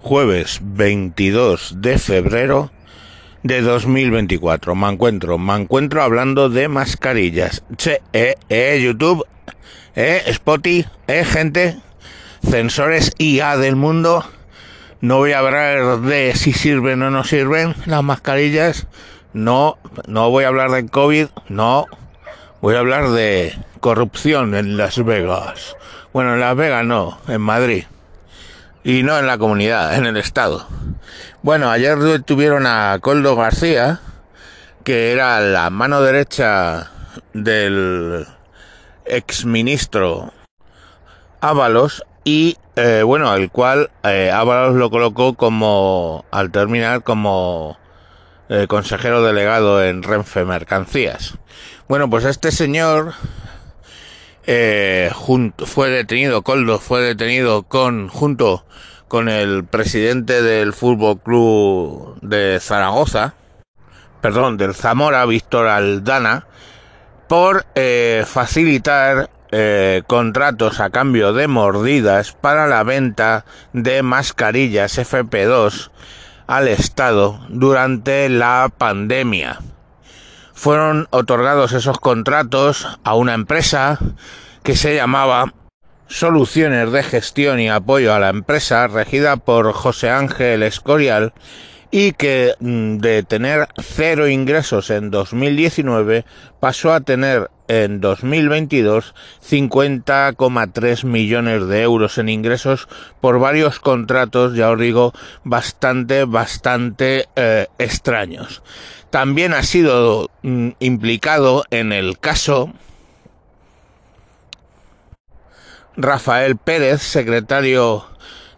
jueves 22 de febrero de 2024. Me encuentro, me encuentro hablando de mascarillas. Che, eh, eh, YouTube, eh, Spotify, eh, gente, sensores IA del mundo. No voy a hablar de si sirven o no sirven las mascarillas. No, no voy a hablar de COVID. No, voy a hablar de corrupción en Las Vegas. Bueno, en Las Vegas no, en Madrid. Y no en la comunidad, en el Estado. Bueno, ayer tuvieron a Coldo García, que era la mano derecha del exministro Ábalos, y eh, bueno, el cual eh, Ábalos lo colocó como, al terminar, como eh, consejero delegado en Renfe Mercancías. Bueno, pues este señor eh, fue detenido, Coldo fue detenido con, junto con el presidente del Fútbol Club de Zaragoza, perdón, del Zamora, Víctor Aldana, por eh, facilitar eh, contratos a cambio de mordidas para la venta de mascarillas FP2 al Estado durante la pandemia fueron otorgados esos contratos a una empresa que se llamaba Soluciones de Gestión y Apoyo a la Empresa, regida por José Ángel Escorial, y que mm, de tener cero ingresos en 2019 pasó a tener en 2022 50,3 millones de euros en ingresos por varios contratos, ya os digo, bastante, bastante eh, extraños. También ha sido mm, implicado en el caso Rafael Pérez, secretario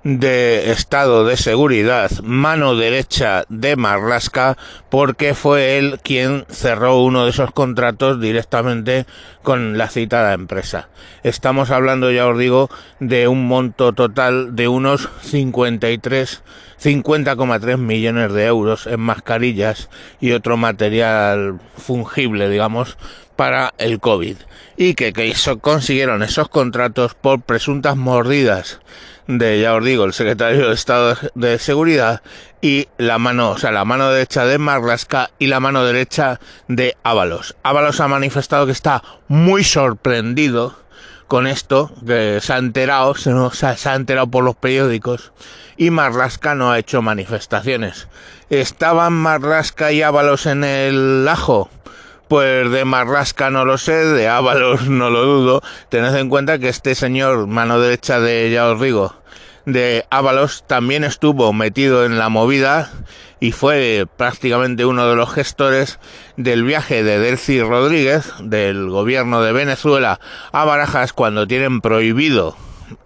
de Estado de Seguridad, mano derecha de Marlasca, porque fue él quien cerró uno de esos contratos directamente con la citada empresa. Estamos hablando, ya os digo, de un monto total de unos 53, 50,3 millones de euros en mascarillas y otro material fungible, digamos, para el COVID. Y que, que consiguieron esos contratos por presuntas mordidas de, ya os digo, el secretario de Estado de Seguridad y la mano, o sea, la mano derecha de Marlaska y la mano derecha de Ábalos. Ábalos ha manifestado que está muy sorprendido con esto, que se ha enterado, se, se ha enterado por los periódicos y Marlaska no ha hecho manifestaciones. ¿Estaban Marlaska y Ábalos en el ajo? Pues de Marrasca no lo sé, de Ábalos no lo dudo. Tened en cuenta que este señor, mano derecha de, ya os de Ábalos, también estuvo metido en la movida y fue prácticamente uno de los gestores del viaje de Delcy Rodríguez, del gobierno de Venezuela, a Barajas cuando tienen prohibido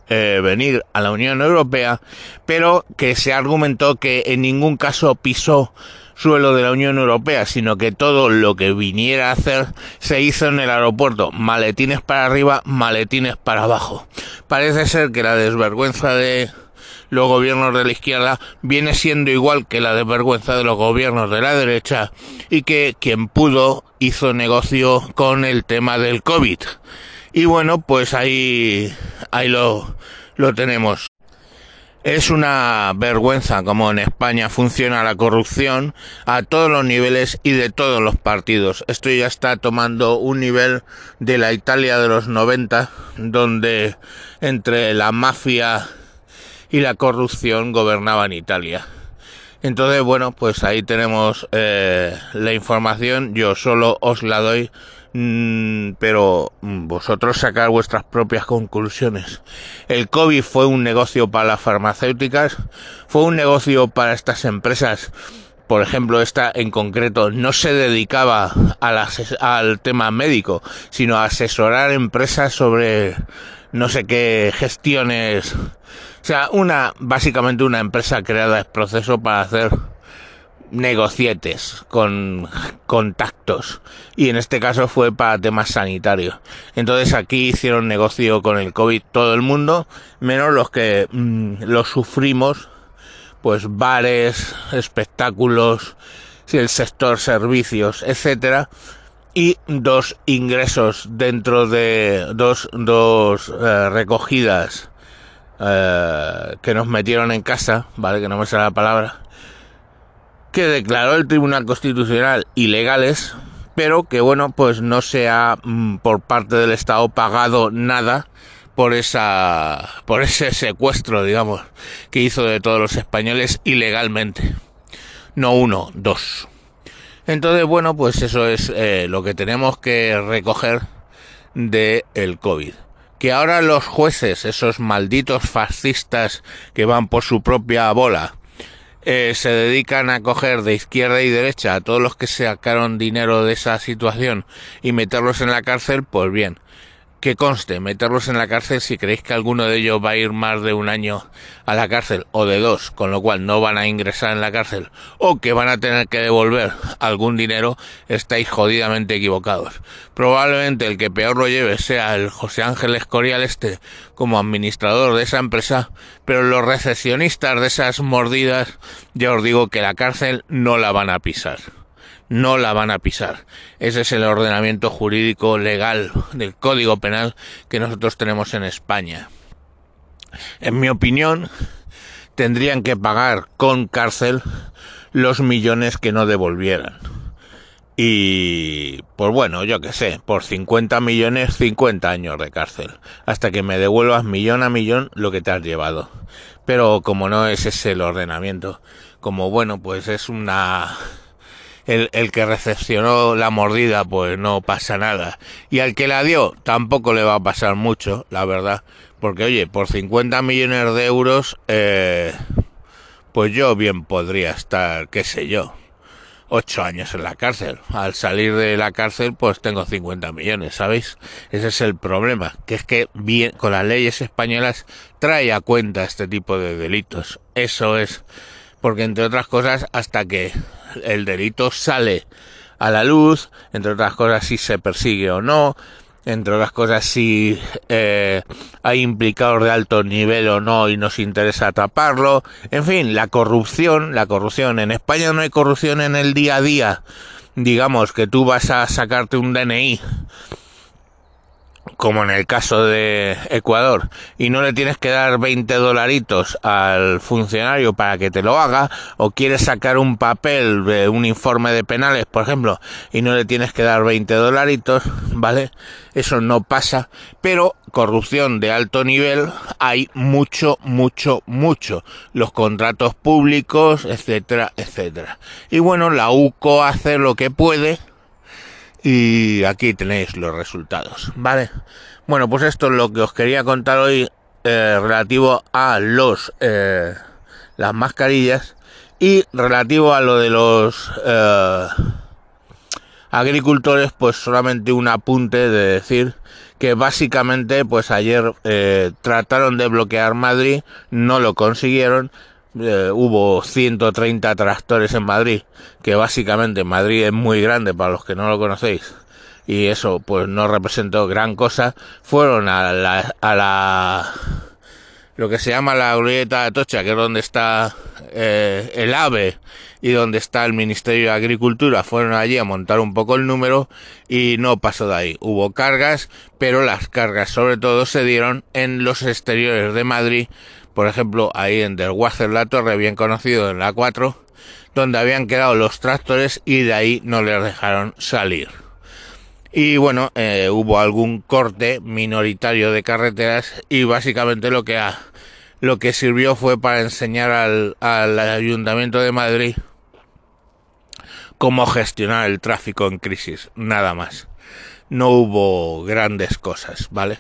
eh, venir a la Unión Europea, pero que se argumentó que en ningún caso pisó suelo de la Unión Europea, sino que todo lo que viniera a hacer se hizo en el aeropuerto. Maletines para arriba, maletines para abajo. Parece ser que la desvergüenza de los gobiernos de la izquierda viene siendo igual que la desvergüenza de los gobiernos de la derecha y que quien pudo hizo negocio con el tema del COVID. Y bueno, pues ahí, ahí lo, lo tenemos. Es una vergüenza como en España funciona la corrupción a todos los niveles y de todos los partidos. Esto ya está tomando un nivel de la Italia de los 90, donde entre la mafia y la corrupción gobernaban Italia. Entonces, bueno, pues ahí tenemos eh, la información. Yo solo os la doy pero mm, vosotros sacar vuestras propias conclusiones. El COVID fue un negocio para las farmacéuticas, fue un negocio para estas empresas. Por ejemplo, esta en concreto no se dedicaba al tema médico, sino a asesorar empresas sobre no sé qué gestiones. O sea, una, básicamente una empresa creada es proceso para hacer negocietes con contactos. Y en este caso fue para temas sanitarios. Entonces aquí hicieron negocio con el COVID todo el mundo menos los que mm, lo sufrimos pues bares espectáculos el sector servicios etcétera. Y dos ingresos dentro de dos, dos eh, recogidas eh, que nos metieron en casa, ¿vale? Que no me sale la palabra, que declaró el Tribunal Constitucional ilegales, pero que bueno, pues no se ha mm, por parte del Estado pagado nada por esa por ese secuestro, digamos, que hizo de todos los españoles ilegalmente. No uno, dos. Entonces, bueno, pues eso es eh, lo que tenemos que recoger de el COVID. Que ahora los jueces, esos malditos fascistas que van por su propia bola, eh, se dedican a coger de izquierda y derecha a todos los que sacaron dinero de esa situación y meterlos en la cárcel, pues bien, que conste, meterlos en la cárcel si creéis que alguno de ellos va a ir más de un año a la cárcel o de dos, con lo cual no van a ingresar en la cárcel o que van a tener que devolver algún dinero, estáis jodidamente equivocados. Probablemente el que peor lo lleve sea el José Ángel Escorial este como administrador de esa empresa, pero los recepcionistas de esas mordidas ya os digo que la cárcel no la van a pisar no la van a pisar. Ese es el ordenamiento jurídico legal del Código Penal que nosotros tenemos en España. En mi opinión, tendrían que pagar con cárcel los millones que no devolvieran. Y, pues bueno, yo qué sé, por 50 millones, 50 años de cárcel. Hasta que me devuelvas millón a millón lo que te has llevado. Pero como no es ese el ordenamiento, como bueno, pues es una el, el, que recepcionó la mordida, pues no pasa nada. Y al que la dio, tampoco le va a pasar mucho, la verdad. Porque, oye, por 50 millones de euros, eh, pues yo bien podría estar, qué sé yo, ocho años en la cárcel. Al salir de la cárcel, pues tengo 50 millones, ¿sabéis? Ese es el problema, que es que bien, con las leyes españolas trae a cuenta este tipo de delitos. Eso es, porque entre otras cosas, hasta que el delito sale a la luz, entre otras cosas si se persigue o no, entre otras cosas si eh, hay implicados de alto nivel o no y nos interesa taparlo, en fin, la corrupción, la corrupción, en España no hay corrupción en el día a día, digamos que tú vas a sacarte un DNI como en el caso de Ecuador, y no le tienes que dar 20 dolaritos al funcionario para que te lo haga, o quieres sacar un papel de un informe de penales, por ejemplo, y no le tienes que dar 20 dolaritos, ¿vale? Eso no pasa, pero corrupción de alto nivel hay mucho, mucho, mucho. Los contratos públicos, etcétera, etcétera. Y bueno, la UCO hace lo que puede, y aquí tenéis los resultados, ¿vale? Bueno, pues esto es lo que os quería contar hoy eh, relativo a los eh, las mascarillas y relativo a lo de los eh, agricultores, pues solamente un apunte de decir que básicamente, pues ayer trataron de bloquear Madrid, no lo consiguieron, eh, hubo 130 tractores en Madrid, que básicamente Madrid es muy grande para los que no lo conocéis, y eso pues no representó gran cosa, fueron a la, a la lo que se llama la glorieta de Tocha, que es donde está eh, el AVE y donde está el Ministerio de Agricultura, fueron allí a montar un poco el número y no pasó de ahí. Hubo cargas, pero las cargas sobre todo se dieron en los exteriores de Madrid, por ejemplo, ahí en Del La Torre, bien conocido en la 4, donde habían quedado los tractores y de ahí no les dejaron salir. Y bueno, eh, hubo algún corte minoritario de carreteras y básicamente lo que, lo que sirvió fue para enseñar al, al Ayuntamiento de Madrid cómo gestionar el tráfico en crisis, nada más. No hubo grandes cosas, ¿vale?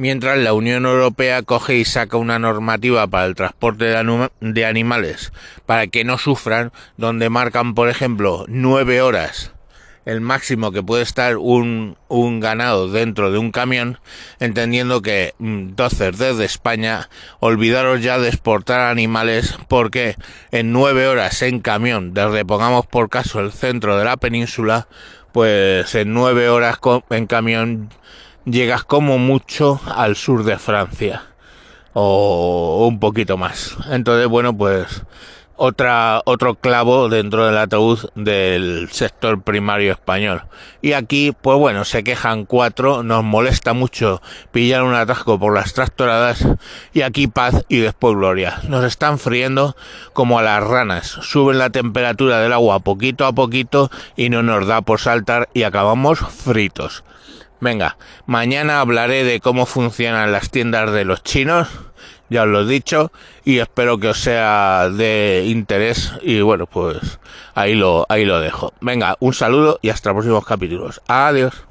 Mientras la Unión Europea coge y saca una normativa para el transporte de, animales para que no sufran, donde marcan, por ejemplo, nueve horas el máximo que puede estar un, un ganado dentro de un camión, entendiendo que entonces mm, desde España olvidaros ya de exportar animales porque en nueve horas en camión, desde pongamos por caso el centro de la península, pues en nueve horas en camión llegas como mucho al sur de Francia o un poquito más. Entonces, bueno, pues otra, otro clavo dentro del ataúd del sector primario español. Y aquí, pues bueno, se quejan cuatro, nos molesta mucho pillar un atasco por las tractoradas y aquí paz y después gloria. Nos están friendo como a las ranas, suben la temperatura del agua poquito a poquito y no nos da por saltar y acabamos fritos. Venga, mañana hablaré de cómo funcionan las tiendas de los chinos ya os lo he dicho y espero que os sea de interés y bueno pues ahí lo ahí lo dejo. Venga un saludo y hasta próximos capítulos. Adiós